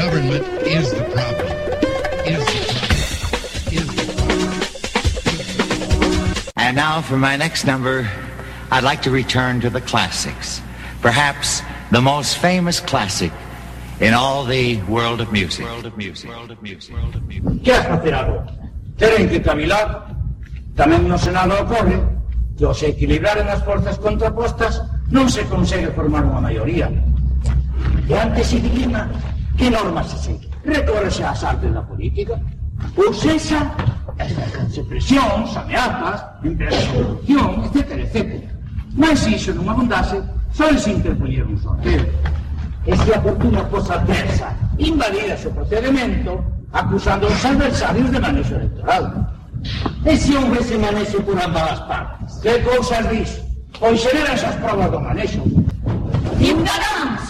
Government is the problem. Is the problem. Is the problem. And now for my next number, I'd like to return to the classics. Perhaps the most famous classic in all the world of music. World of music. World of music. World of music. Que has facer agora? Teren que cavilar. Tamén no Senado ocorre que ao se equilibraren as forzas contrapostas non se consegue formar unha maioría. E antes se dilima Que normas se seguen? Recórrese ás artes da política? Ou sexa, exercense presións, ameazas, empresas de corrupción, etc, etc. Mas se iso non abundase, só se interpoñer un sorteo. E se a fortuna fosa adversa, invalida o procedimento, acusando os adversarios de manexo electoral. E se houvese manexo por ambas as partes? Que cousas dis? Pois xeran as provas do manexo. Indarán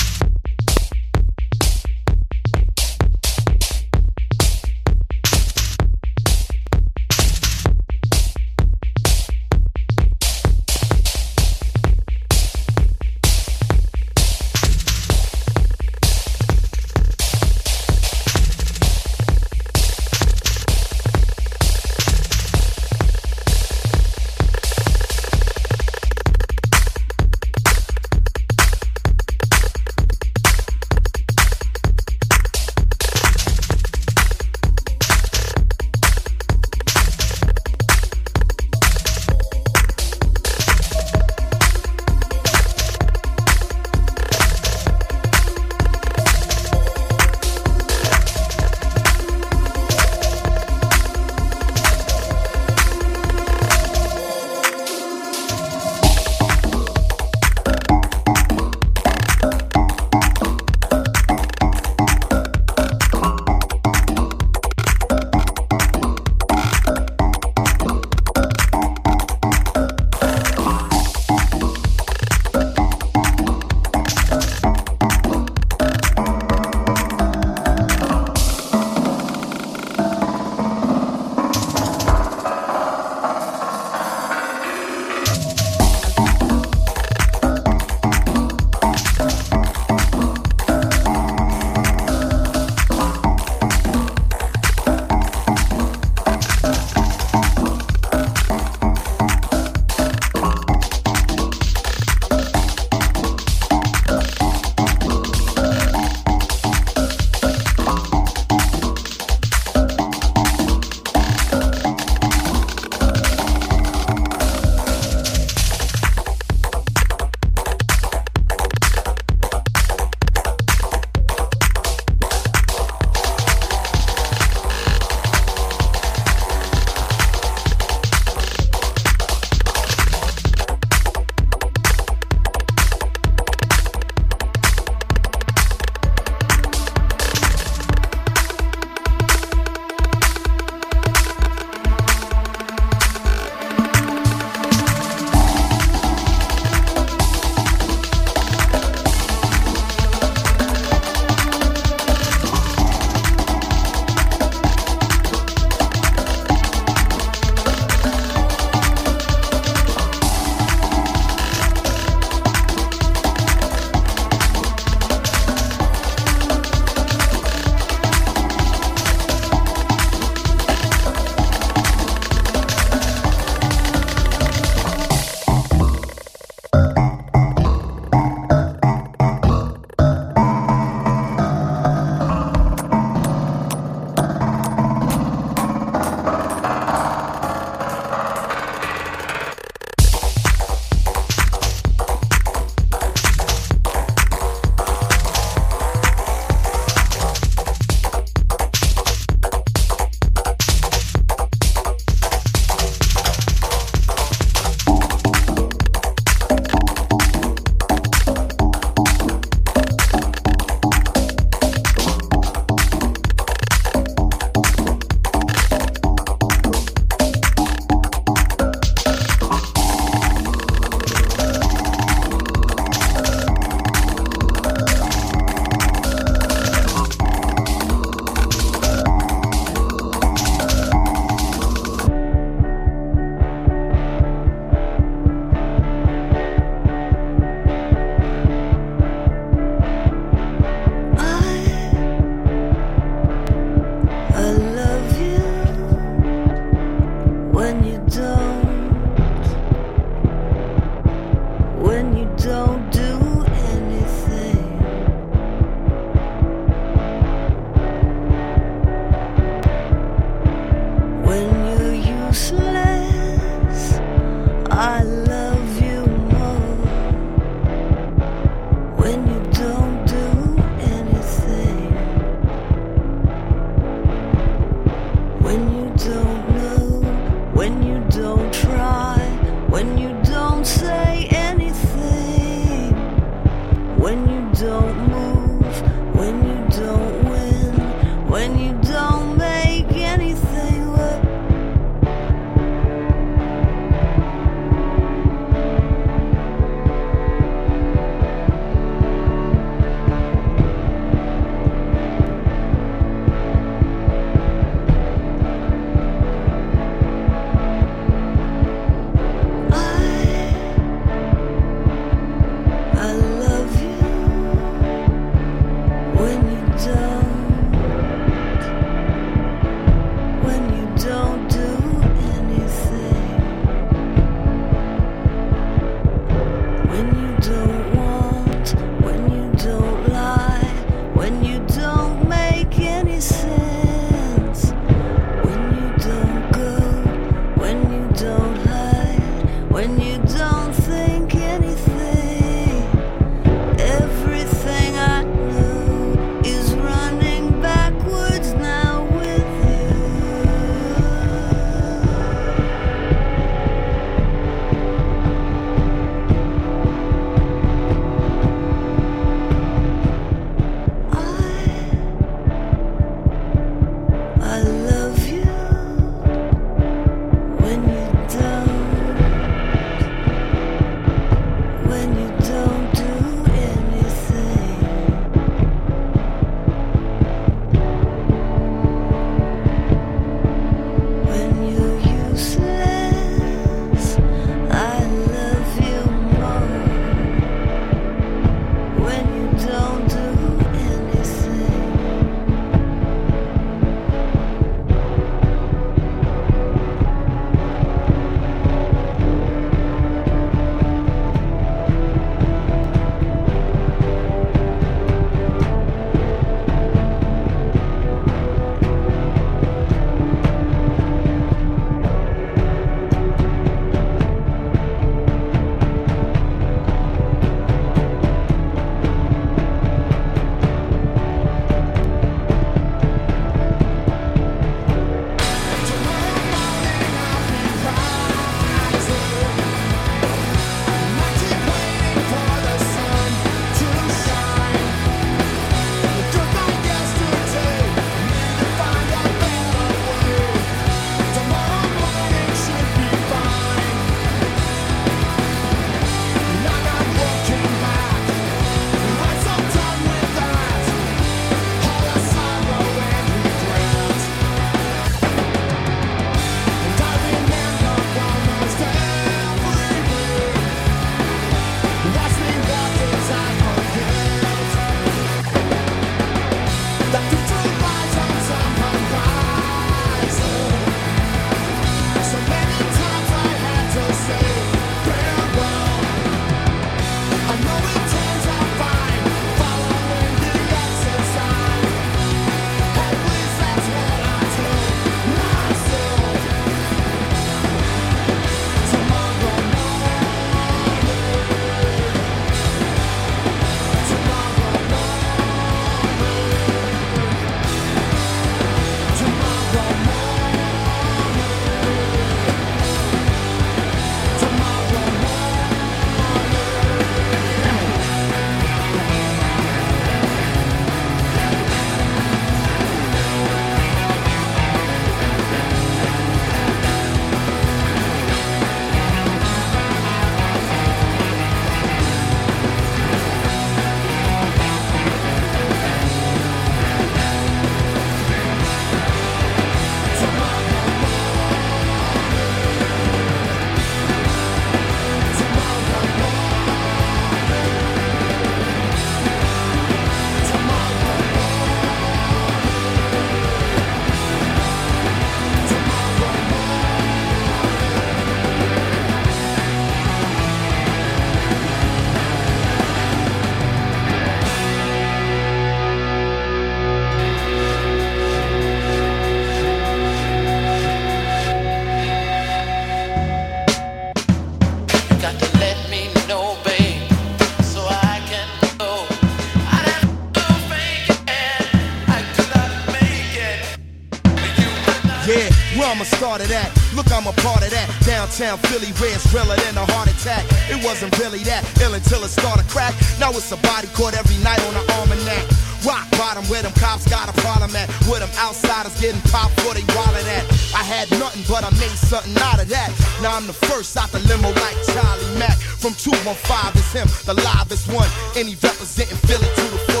part of that. Look, I'm a part of that. Downtown Philly, where it's realer than a heart attack. It wasn't really that ill until it started crack. Now it's a body caught every night on an almanac. Rock bottom where them cops got a problem at. Where them outsiders getting popped for they wallet at. I had nothing but I made something out of that. Now I'm the first out the limo like Charlie Mack. From 215 is him, the live is one. Any representing Philly to the 40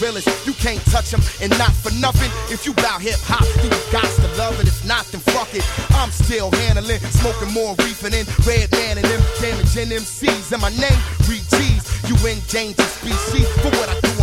realest. You can't touch him, and not for nothing. If you bout hip hop, you got to love it. If not, then fuck it. I'm still handling, smoking more reefer than Redman and them damaging MCs. And my name, Reed G's. You endangered species. For what I do,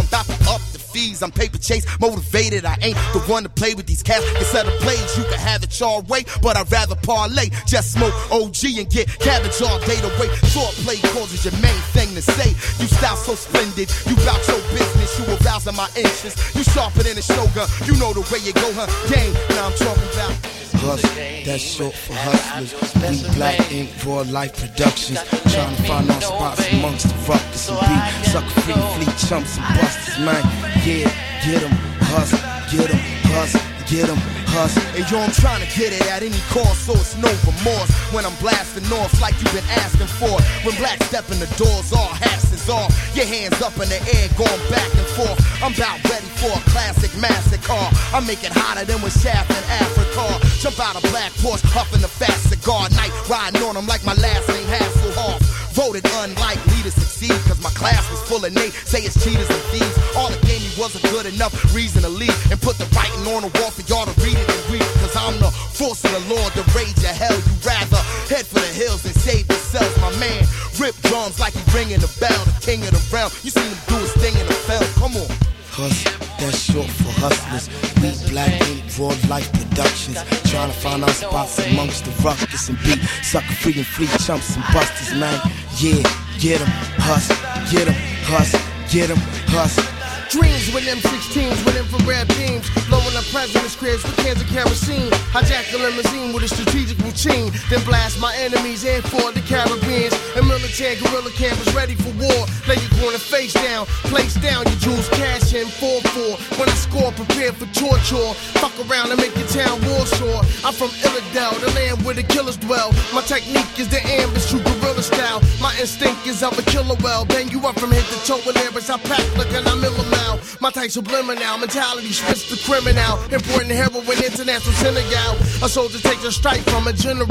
fees. I'm paper chase motivated. I ain't the one to play with these cats. Instead of plays, you can have it your way, but I'd rather parlay. Just smoke OG and get cabbage all day to wait. Short play causes your main thing to say. You style so splendid. You bout your business. You arousing my interest. You sharper than a shogun. You know the way you go, huh? Game. Now I'm talking about. Hustle, that's short for hustlers. We black ink, raw life productions. Trying to find our spots amongst the ruckus and beat. Sucker free, fleet chumps and busters, man. Yeah, get 'em, hustle, get 'em, hustle, get 'em, hustle. And yo, I'm trying to get it at any cost, so it's no remorse. When I'm blasting off like you've been asking for. When black step in the doors, all hats is off. Your hands up in the air, going back and forth. I'm about ready for a classic massacre. I make it hotter than with Shaft in Africa. Jump out a black Porsche, huffing a fast cigar. Night riding on them like my last name Hasselhoff. Voted unlikely to succeed, cause my class was full of Nate. Say it's cheaters and thieves. All it gave me wasn't good enough reason to leave and put the writing on the wall for y'all to read it and read. Cause I'm the force of the Lord, the rage of hell. You rather head for the hills and save yourself, my man. Rip drums like he ringing the bell, the king of the realm. You seen him do his thing in the film. Come on. That's short for hustlers. We black ink, raw life productions. Trying to find our spots amongst the ruckus and beat. Sucker free and free chumps and busters, man. Yeah, get 'em, hustle, get 'em, hustle, get 'em, hustle. Dreams with M16s with infrared beams. Blowing up president's cribs with cans of kerosene. Hijack the limousine with a strategic routine. Then blast my enemies in for the Caribbeans. And military guerrilla campers ready for war. Lay your corner face down. Place down your jewels, cash in 4-4. When I score, prepare for torture. Fuck around and make your town war sore. I'm from Illidale, the land where the killers dwell. My technique is the ambush, true guerrilla style. My instinct is of a killer well. Bang you up from head to toe with lyrics. I pack like an I'm wow. My type subliminal, mentality switched to criminal. Important heroin, international Senegal. A soldier takes a strike from a general.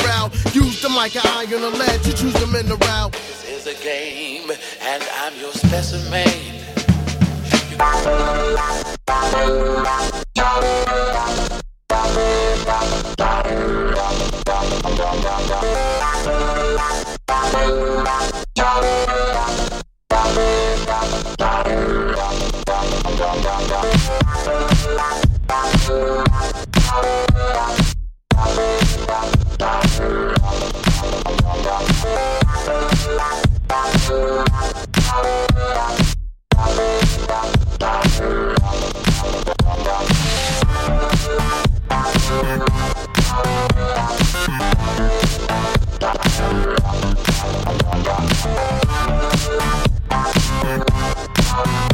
Use them like an eye on a lead, you choose the mineral. This is a game, and I'm your specimen. You... Thank Bye.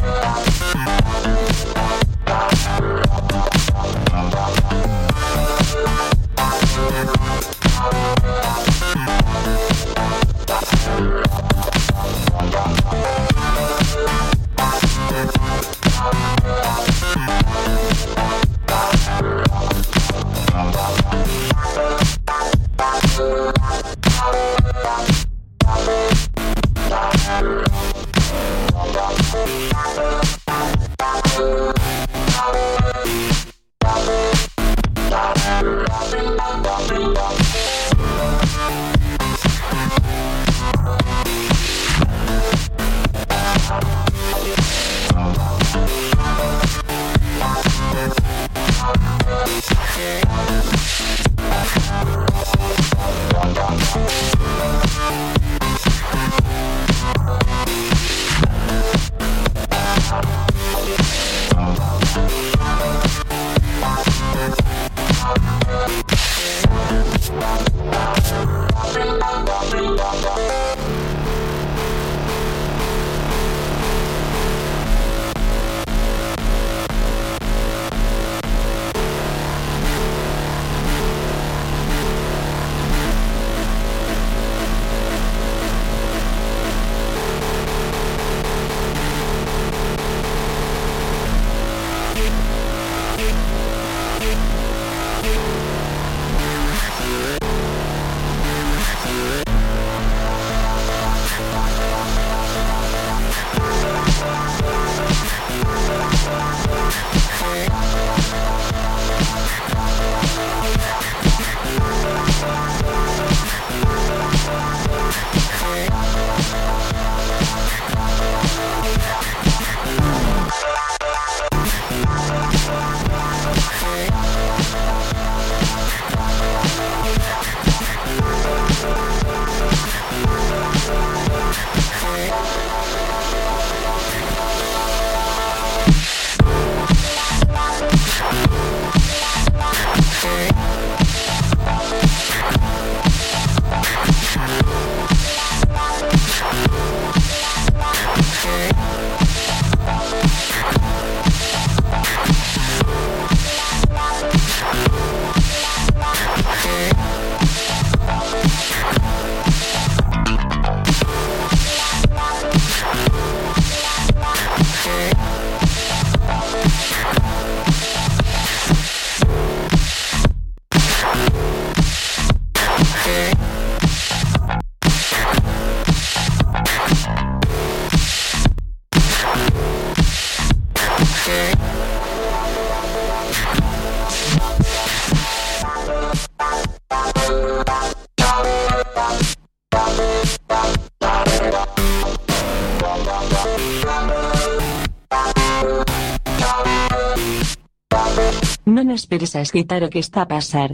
Escritar o que está a pasar.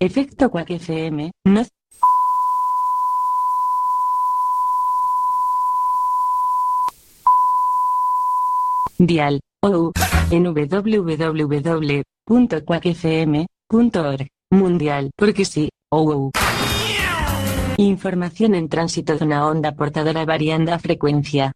Efecto Quack FM, no Dial, ou, en www.quackfm.org, mundial, porque sí, ou. Información en tránsito de una onda portadora variando a frecuencia.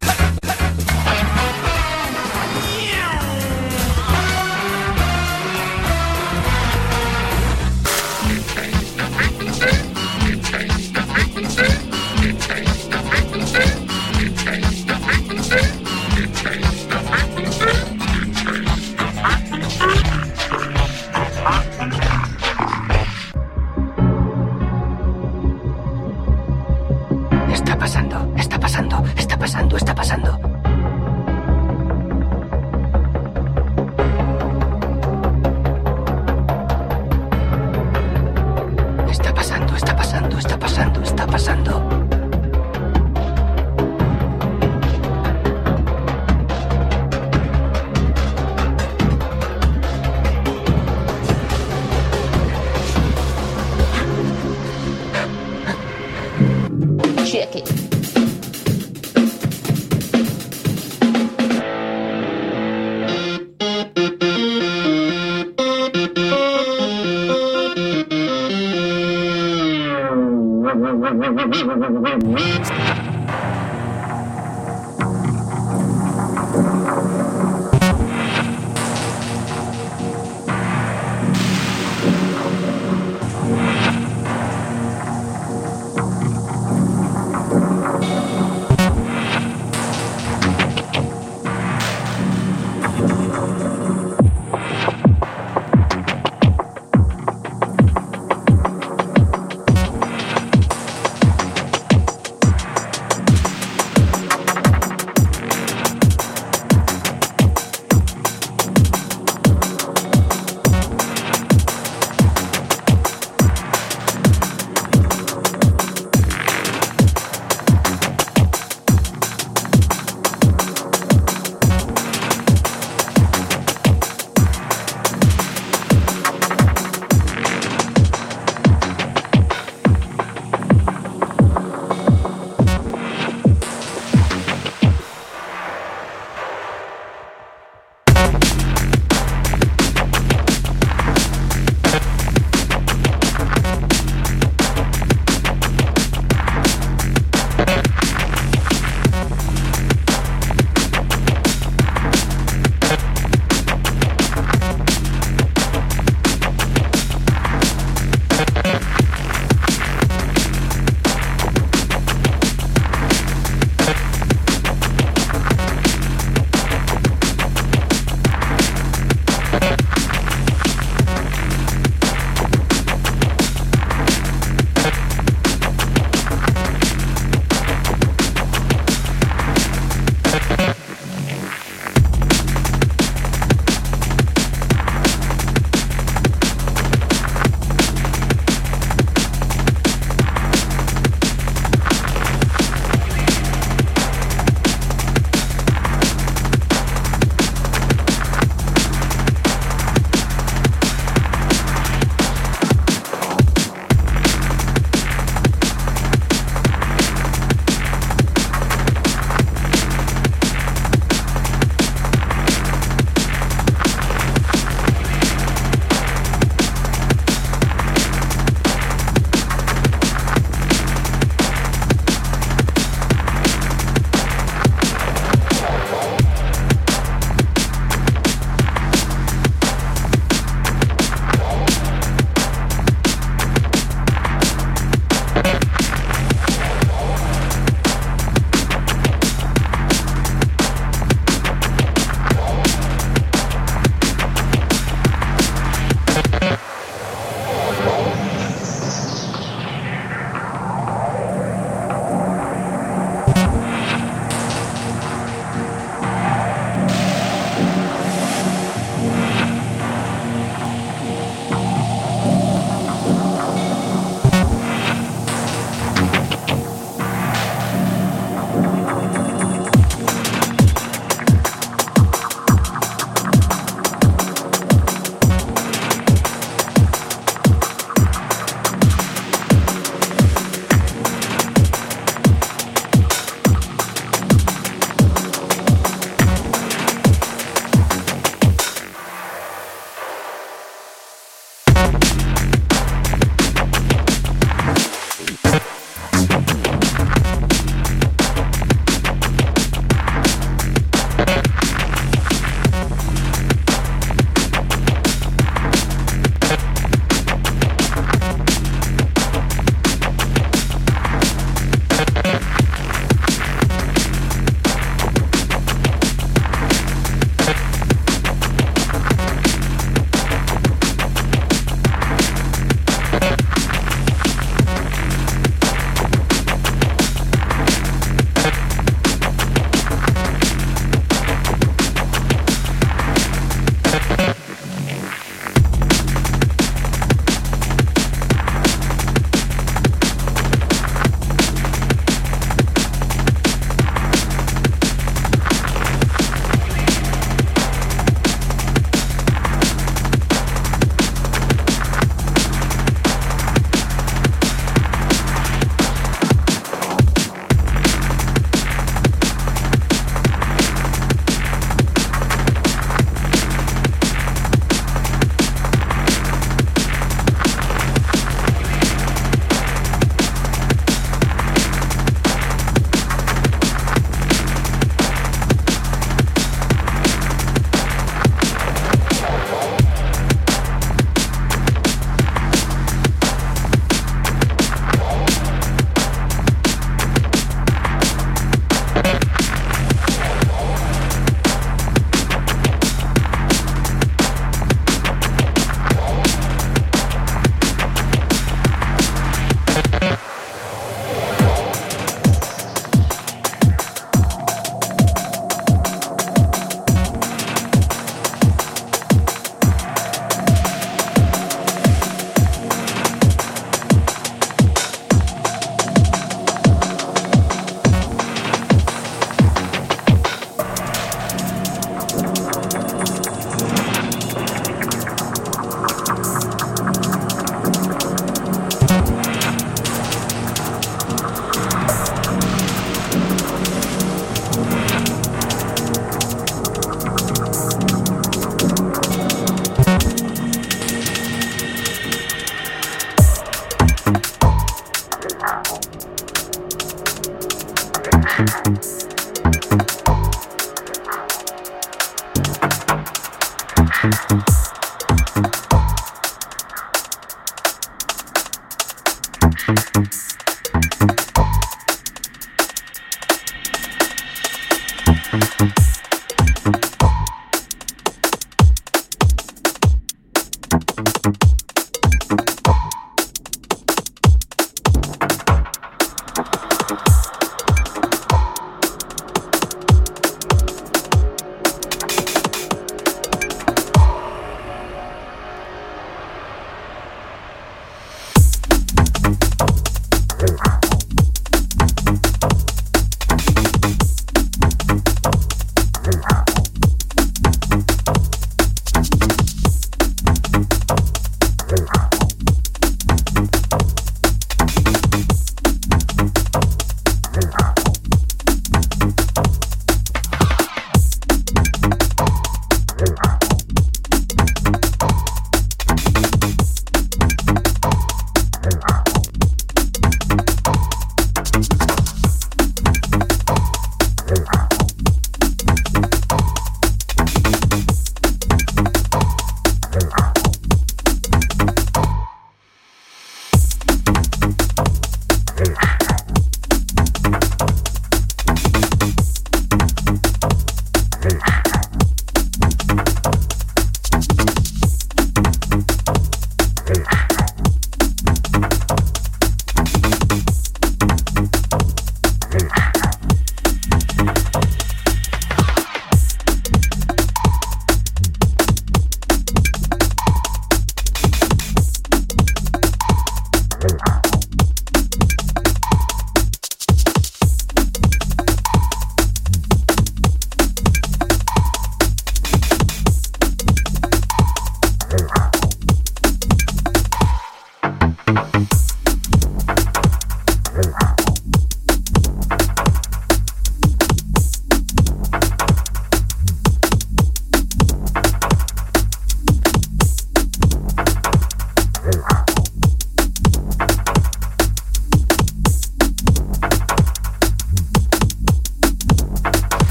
Wow.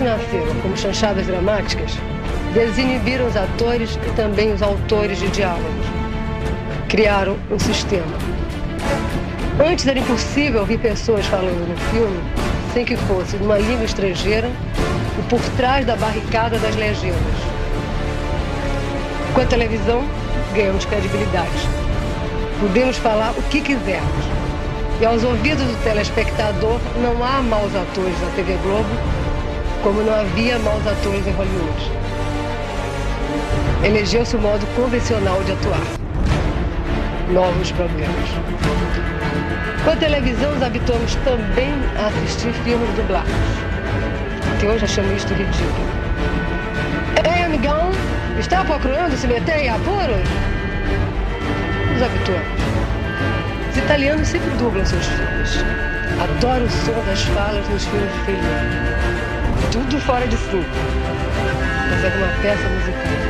Nasceram como chanchadas dramáticas desinibiram os atores e também os autores de diálogos criaram um sistema. Antes era impossível ouvir pessoas falando no filme sem que fosse numa língua estrangeira e por trás da barricada das legendas. Com a televisão, ganhamos credibilidade. Podemos falar o que quisermos. E aos ouvidos do telespectador, não há maus atores na TV Globo, como não havia maus atores em Hollywood. Elegeu-se o modo convencional de atuar novos problemas. Com a televisão, nos habituamos também a assistir filmes dublados, que hoje achamos isto ridículo. Ei, amigão, está procurando se meter em apuros? Nos habituamos. Os italianos sempre dublam seus filmes. Adoro o som das falas nos filmes de. Tudo fora de si. Mas é de uma peça musical.